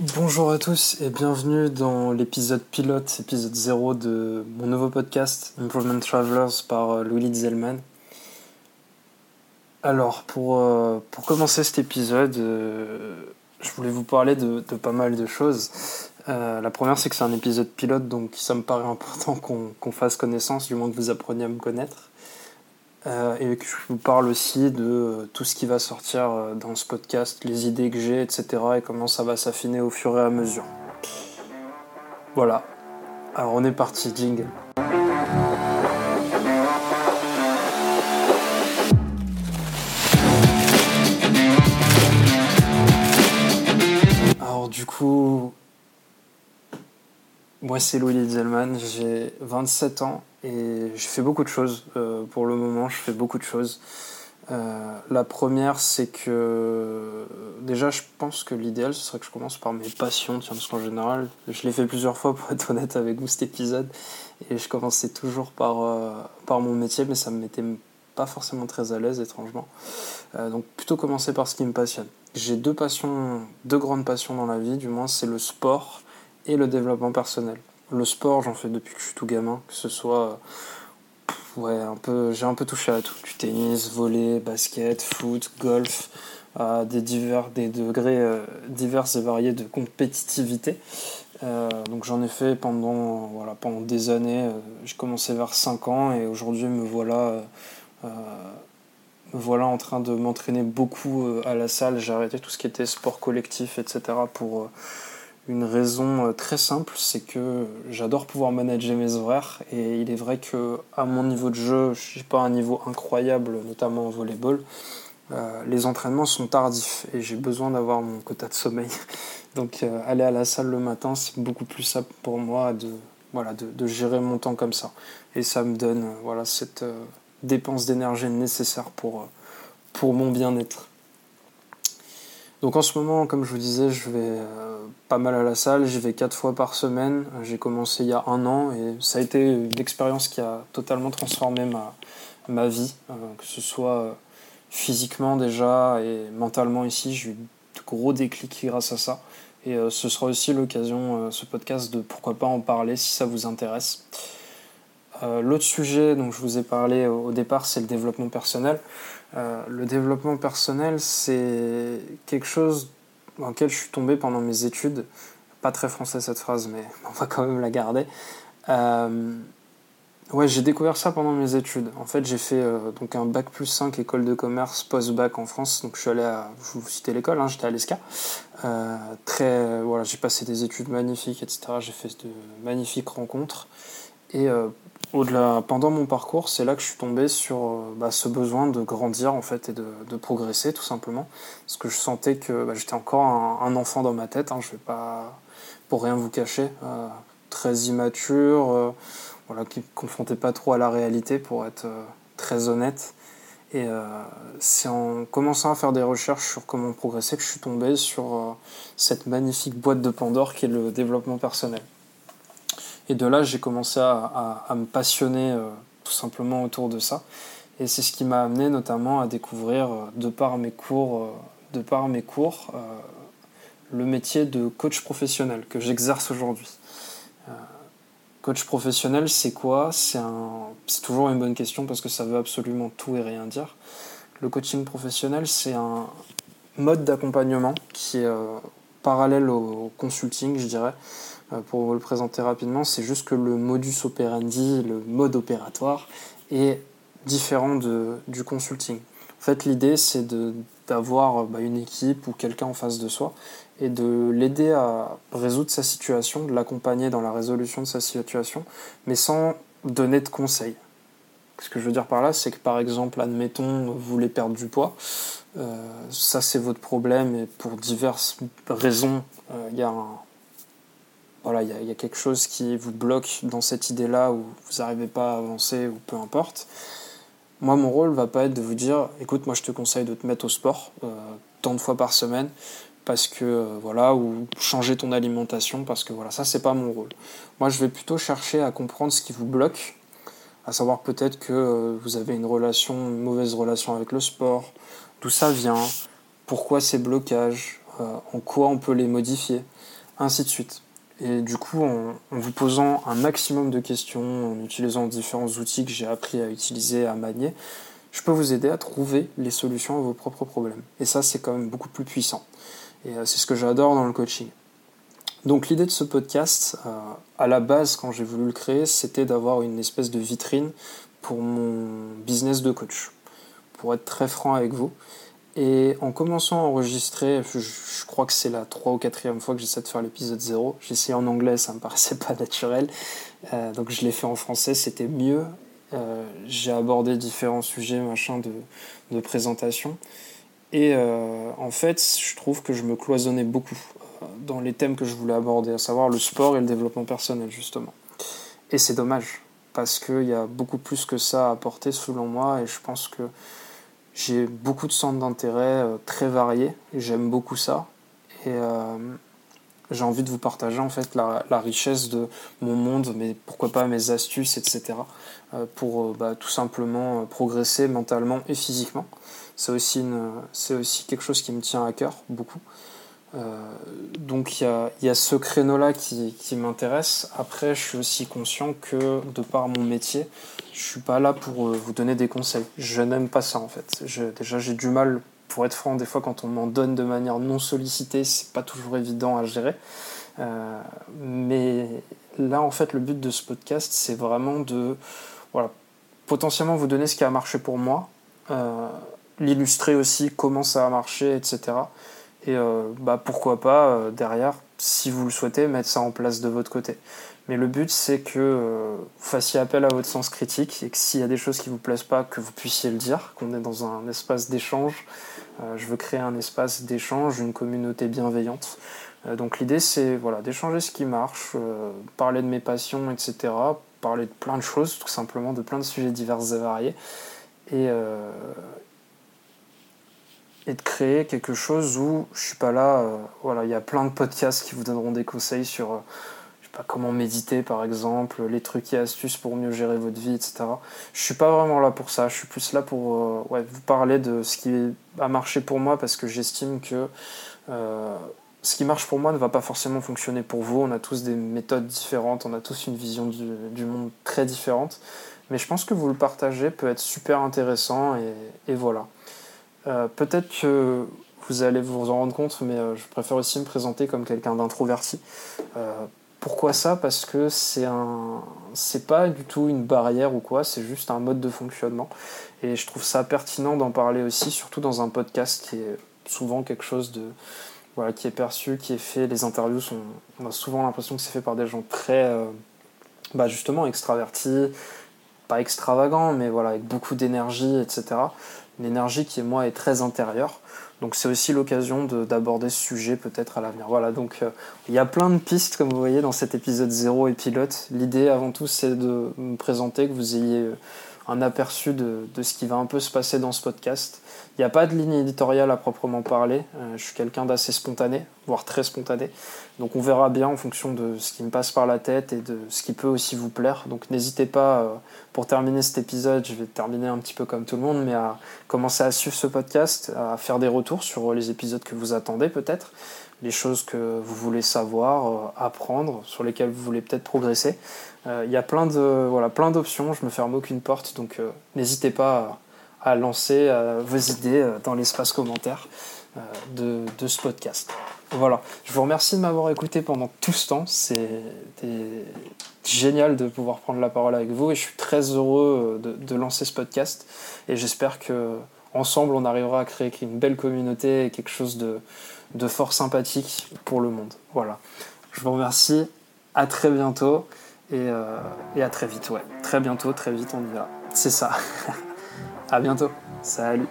Bonjour à tous et bienvenue dans l'épisode pilote, épisode 0 de mon nouveau podcast Improvement Travelers par euh, Louis Zellman. Alors, pour, euh, pour commencer cet épisode, euh, je voulais vous parler de, pas mal de choses. la première, c'est que c'est un épisode pilote, donc ça me paraît important qu'on fasse connaissance, du moins que vous appreniez à me connaître. Euh, et que je vous parle aussi de euh, tout ce qui va sortir euh, dans ce podcast, les idées que j'ai, etc. et comment ça va s'affiner au fur et à mesure. Voilà. Alors on est parti, jingle. Alors du coup, moi c'est Louis Zellman, j'ai 27 ans et j'ai fait beaucoup de choses. Euh, pour le moment, je fais beaucoup de choses. Euh, la première, c'est que déjà, je pense que l'idéal, ce serait que je commence par mes passions, tiens, parce qu'en général, je l'ai fait plusieurs fois pour être honnête avec vous cet épisode, et je commençais toujours par, euh, par mon métier, mais ça me mettait pas forcément très à l'aise, étrangement. donc plutôt commencer par ce qui me passionne. J'ai deux passions, deux grandes passions dans la vie, du moins, c'est le sport et le développement personnel. Le sport, j'en fais depuis que je suis tout gamin, que ce soit. Ouais, un peu, j'ai un peu touché à tout. Du tennis, volley, basket, foot, golf, à des, divers, des degrés euh, divers et variés de compétitivité. Euh, donc j'en ai fait pendant, voilà, pendant des années. Euh, j'ai commencé vers 5 ans et aujourd'hui me voilà, voilà en train de m'entraîner beaucoup à la salle. J'ai arrêté tout ce qui était sport collectif, etc. pour une raison euh, très simple, c'est que j'adore pouvoir manager mes horaires et il est vrai que à mon niveau de jeu, je suis pas un niveau incroyable, notamment en volleyball. Euh, les entraînements sont tardifs et j'ai besoin d'avoir mon quota de sommeil. Donc euh, aller à la salle le matin, c'est beaucoup plus simple pour moi de, gérer mon temps comme ça. Et ça me donne voilà, cette dépense d'énergie nécessaire pour mon bien-être. Donc en ce moment, comme je vous disais, je vais euh, pas mal à la salle, j'y vais quatre fois par semaine. J'ai commencé il y a un an et ça a été une expérience qui a totalement transformé ma, vie, euh, que ce soit euh, physiquement déjà et mentalement ici. J'ai eu de gros déclics grâce à ça. Et ce sera aussi l'occasion, ce podcast, de pourquoi pas en parler si ça vous intéresse. L'autre sujet dont je vous ai parlé au départ, c'est le développement personnel. Euh, le développement personnel, c'est quelque chose dans lequel je suis tombé pendant mes études. Pas très français cette phrase, mais on va quand même la garder. Euh, ouais, j'ai découvert ça pendant mes études. En fait, j'ai fait euh, donc un bac plus 5 école de commerce post-bac en France. Donc je suis allé à, je vous citer l'école, hein, j'étais à l'ESCA. très, voilà, j'ai passé des études magnifiques, etc. J'ai fait de magnifiques rencontres. Et au-delà, pendant mon parcours, c'est là que je suis tombé sur euh, bah, ce besoin de grandir en fait et de, progresser tout simplement, parce que je sentais que bah, j'étais encore un, enfant dans ma tête. Hein, je vais pas, pour rien vous cacher, euh, très immature, euh, voilà, qui ne confrontait pas trop à la réalité pour être très honnête. Et c'est en commençant à faire des recherches sur comment progresser que je suis tombé sur cette magnifique boîte de Pandore qui est le développement personnel. Et de là, j'ai commencé à, me passionner euh, tout simplement autour de ça. Et c'est ce qui m'a amené notamment à découvrir, euh, de par mes cours, euh, de par mes cours le métier de coach professionnel que j'exerce aujourd'hui. coach professionnel, c'est quoi? C'est toujours une bonne question parce que ça veut absolument tout et rien dire. Le coaching professionnel, c'est un mode d'accompagnement qui est parallèle au consulting, je dirais. Euh, pour vous le présenter rapidement, c'est juste que le modus operandi, le mode opératoire, est différent de, du consulting. En fait, l'idée, c'est d'avoir bah, une équipe ou quelqu'un en face de soi et de l'aider à résoudre sa situation, de l'accompagner dans la résolution de sa situation, mais sans donner de conseils. Ce que je veux dire par là, c'est que par exemple, admettons, vous voulez perdre du poids, euh, ça c'est votre problème et pour diverses raisons, euh, il y a un, voilà, il y, a quelque chose qui vous bloque dans cette idée-là où vous n'arrivez pas à avancer ou peu importe. Moi, mon rôle va pas être de vous dire, écoute, moi je te conseille de te mettre au sport euh, tant de fois par semaine parce que euh, voilà ou changer ton alimentation parce que voilà ça c'est pas mon rôle. Moi, je vais plutôt chercher à comprendre ce qui vous bloque, à savoir peut-être que euh, vous avez une relation, une mauvaise relation avec le sport, d'où ça vient, pourquoi ces blocages, en quoi on peut les modifier, ainsi de suite. Et du coup, en, vous posant un maximum de questions, en utilisant différents outils que j'ai appris à utiliser, à manier, je peux vous aider à trouver les solutions à vos propres problèmes. Et ça, c'est quand même beaucoup plus puissant. Et euh, c'est ce que j'adore dans le coaching. Donc l'idée de ce podcast, euh, à la base, quand j'ai voulu le créer, c'était d'avoir une espèce de vitrine pour mon business de coach. Pour être très franc avec vous, et en commençant à enregistrer, je, crois que c'est la 3 ou 4 fois que j'essaie de faire l'épisode 0. J'ai essayé en anglais, ça me paraissait pas naturel. Euh, donc je l'ai fait en français, c'était mieux. Euh, j'ai abordé différents sujets machin de, de présentation. Et euh, en fait, je trouve que je me cloisonnais beaucoup dans les thèmes que je voulais aborder, à savoir le sport et le développement personnel, justement. Et c'est dommage, parce qu'il y a beaucoup plus que ça à apporter selon moi, et je pense que j'ai beaucoup de centres d'intérêt euh, très variés j'aime beaucoup ça. Et euh, j'ai envie de vous partager en fait la, richesse de mon monde, mais pourquoi pas mes astuces, etc. Euh, pour bah, tout simplement progresser mentalement et physiquement. C'est aussi, c'est aussi quelque chose qui me tient à cœur beaucoup. Donc il y a, ce créneau-là qui, m'intéresse. Après, je suis aussi conscient que de par mon métier, je suis pas là pour euh, vous donner des conseils. Je n'aime pas ça en fait. déjà, j'ai du mal, pour être franc, des fois quand on m'en donne de manière non sollicitée, c'est pas toujours évident à gérer. Euh, mais là, en fait, le but de ce podcast, c'est vraiment de, voilà, potentiellement vous donner ce qui a marché pour moi, euh, l'illustrer aussi, comment ça a marché, etc. Et bah, pourquoi pas, derrière, si vous le souhaitez, mettre ça en place de votre côté. Mais le but, c'est que euh, vous fassiez appel à votre sens critique et que s'il y a des choses qui ne vous plaisent pas, que vous puissiez le dire, qu'on est dans un espace d'échange. Euh, je veux créer un espace d'échange, une communauté bienveillante. Euh, donc l'idée, c'est voilà, d'échanger ce qui marche, parler de mes passions, etc. Parler de plein de choses, tout simplement, de plein de sujets divers et variés. Et de créer quelque chose où je suis pas là. voilà, il y a plein de podcasts qui vous donneront des conseils sur comment méditer par exemple, les trucs et astuces pour mieux gérer votre vie, etc. Je suis pas vraiment là pour ça, je suis plus là pour euh, vous parler de ce qui a marché pour moi parce que j'estime que euh, ce qui marche pour moi ne va pas forcément fonctionner pour vous. On a tous des méthodes différentes, on a tous une vision du, monde très différente. Mais je pense que vous le partagez peut être super intéressant et, voilà. Euh, peut-être que vous allez vous en rendre compte, mais je préfère aussi me présenter comme quelqu'un d'introverti. Pourquoi ça? Parce que c'est un, c'est pas du tout une barrière ou quoi, c'est juste un mode de fonctionnement. Et je trouve ça pertinent d'en parler aussi, surtout dans un podcast qui est souvent quelque chose de, voilà, qui est perçu, qui est fait. Les interviews sont, on a souvent l'impression que c'est fait par des gens très, euh, bah justement extravertis, pas extravagants, mais voilà, avec beaucoup d'énergie, etc. Une énergie qui, moi, est très intérieure. Donc c'est aussi l'occasion d'aborder ce sujet peut-être à l'avenir. Voilà, donc euh, il y a plein de pistes comme vous voyez dans cet épisode 0 et pilote. L'idée avant tout c'est de me présenter, que vous ayez euh, un aperçu de, ce qui va un peu se passer dans ce podcast. Il n'y a pas de ligne éditoriale à proprement parler. Euh, je suis quelqu'un d'assez spontané, voire très spontané. Donc on verra bien en fonction de ce qui me passe par la tête et de ce qui peut aussi vous plaire. Donc n'hésitez pas, euh, pour terminer cet épisode, je vais terminer un petit peu comme tout le monde, mais à commencer à suivre ce podcast, à faire des retours sur les épisodes que vous attendez peut-être, les choses que vous voulez savoir, euh, apprendre, sur lesquelles vous voulez peut-être progresser. Il y a plein d'options, je me ferme aucune porte, donc n'hésitez pas à lancer euh, vos idées euh, dans l'espace commentaire euh, de, de, ce podcast. Voilà, je vous remercie de m'avoir écouté pendant tout ce temps. C'était génial de pouvoir prendre la parole avec vous et je suis très heureux de, de lancer ce podcast. Et j'espère que ensemble on arrivera à créer une belle communauté et quelque chose de, fort sympathique pour le monde. Voilà, je vous remercie. À très bientôt et, et à très vite. Ouais, très bientôt, très vite, on y va. C'est ça. À bientôt. Salut.